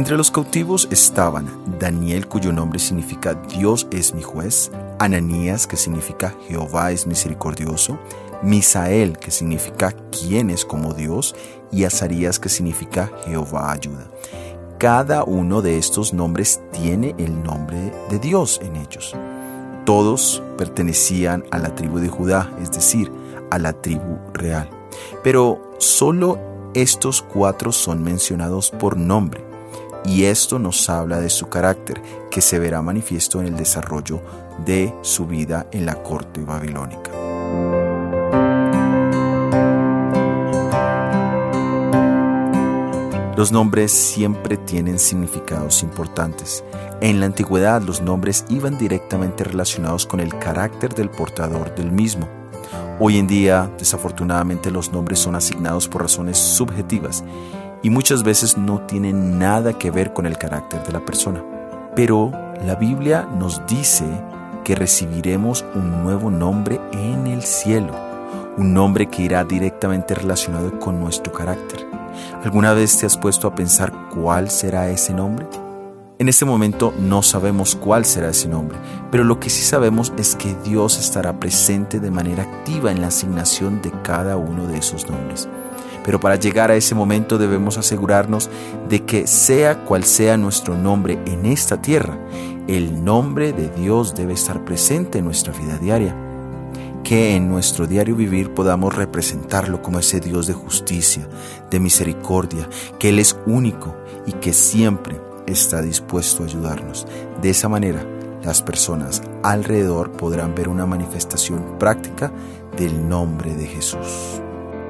Entre los cautivos estaban Daniel, cuyo nombre significa Dios es mi juez, Ananías, que significa Jehová es misericordioso, Misael, que significa quién es como Dios, y Azarías, que significa Jehová ayuda. Cada uno de estos nombres tiene el nombre de Dios en ellos. Todos pertenecían a la tribu de Judá, es decir, a la tribu real. Pero solo estos cuatro son mencionados por nombre, y esto nos habla de su carácter, que se verá manifiesto en el desarrollo de su vida en la corte babilónica. Los nombres siempre tienen significados importantes. En la antigüedad los nombres iban directamente relacionados con el carácter del portador del mismo. Hoy en día, desafortunadamente, los nombres son asignados por razones subjetivas y muchas veces no tienen nada que ver con el carácter de la persona. Pero la Biblia nos dice que recibiremos un nuevo nombre en el cielo, un nombre que irá directamente relacionado con nuestro carácter. ¿Alguna vez te has puesto a pensar cuál será ese nombre? En este momento no sabemos cuál será ese nombre, pero lo que sí sabemos es que Dios estará presente de manera activa en la asignación de cada uno de esos nombres. Pero para llegar a ese momento debemos asegurarnos de que sea cual sea nuestro nombre en esta tierra, el nombre de Dios debe estar presente en nuestra vida diaria que en nuestro diario vivir podamos representarlo como ese Dios de justicia, de misericordia, que Él es único y que siempre está dispuesto a ayudarnos. De esa manera, las personas alrededor podrán ver una manifestación práctica del nombre de Jesús.